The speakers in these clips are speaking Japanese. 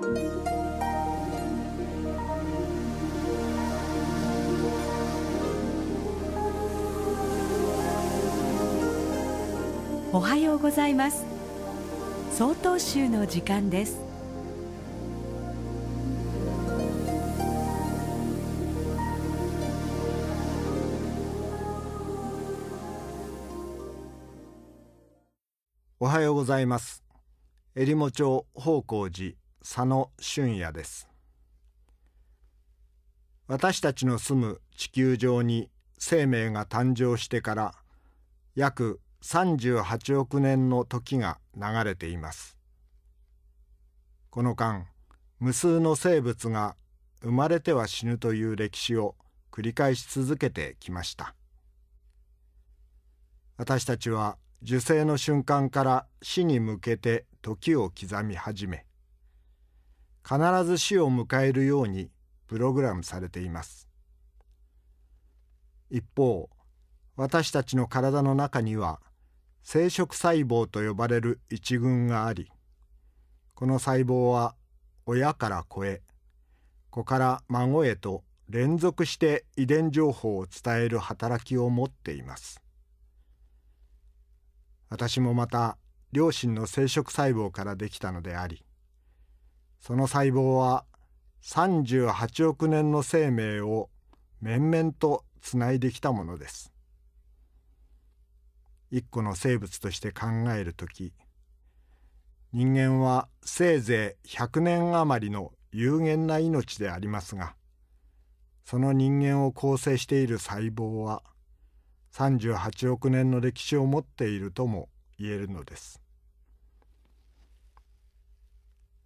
おはようございます。総統集の時間です。おはようございます。えりも町宝光寺佐野俊也です。私たちの住む地球上に生命が誕生してから約38億年の時が流れています。この間無数の生物が生まれては死ぬという歴史を繰り返し続けてきました。私たちは受精の瞬間から死に向けて時を刻み始め必ず死を迎えるようにプログラムされています。一方私たちの体の中には生殖細胞と呼ばれる一群がありこの細胞は親から子へ子から孫へと連続して遺伝情報を伝える働きを持っています。私もまた両親の生殖細胞からできたのでありその細胞は38億年の生命を面々とつないできたものです。一個の生物として考える時人間はせいぜい100年余りの有限な命でありますがその人間を構成している細胞は38億年の歴史を持っているとも言えるのです。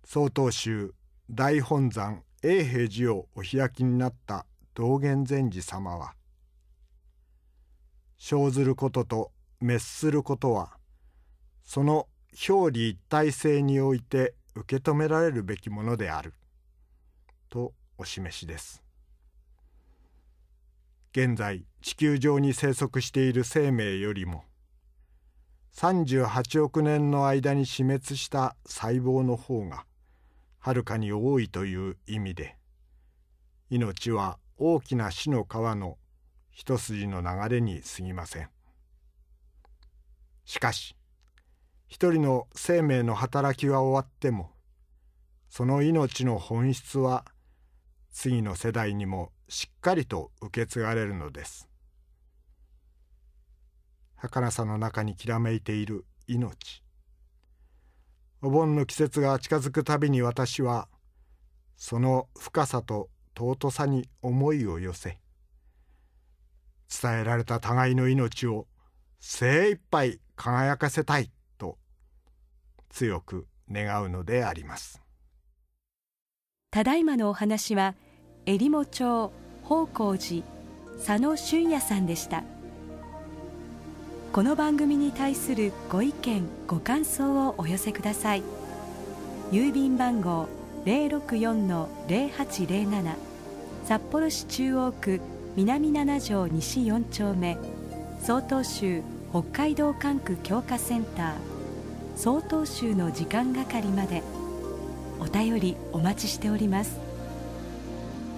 曹洞宗大本山永平寺をお開きになった道元禅師様は生ずることと滅することはその表裏一体性において受け止められるべきものであるとお示しです。現在地球上に生息している生命よりも38億年の間に死滅した細胞の方がはるかに多いという意味で命は大きな死の川の一筋の流れに過ぎません。しかし一人の生命の働きは終わってもその命の本質は次の世代にもしっかりと受け継がれるのです儚さの中にきらめいている命お盆の季節が近づくたびに私はその深さと尊さに思いを寄せ伝えられた互いの命を精一杯輝かせたいと強く願うのであります。ただいまのお話はえりも町宝光寺佐野俊也さんでした。この番組に対するご意見ご感想をお寄せください。郵便番号064-0807札幌市中央区南7条西4丁目。曹洞州北海道管区強化センター。曹洞州の時間係まで。お便りお待ちしております。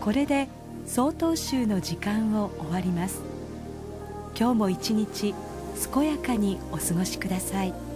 これで曹洞州の時間を終わります。今日も一日健やかにお過ごしください。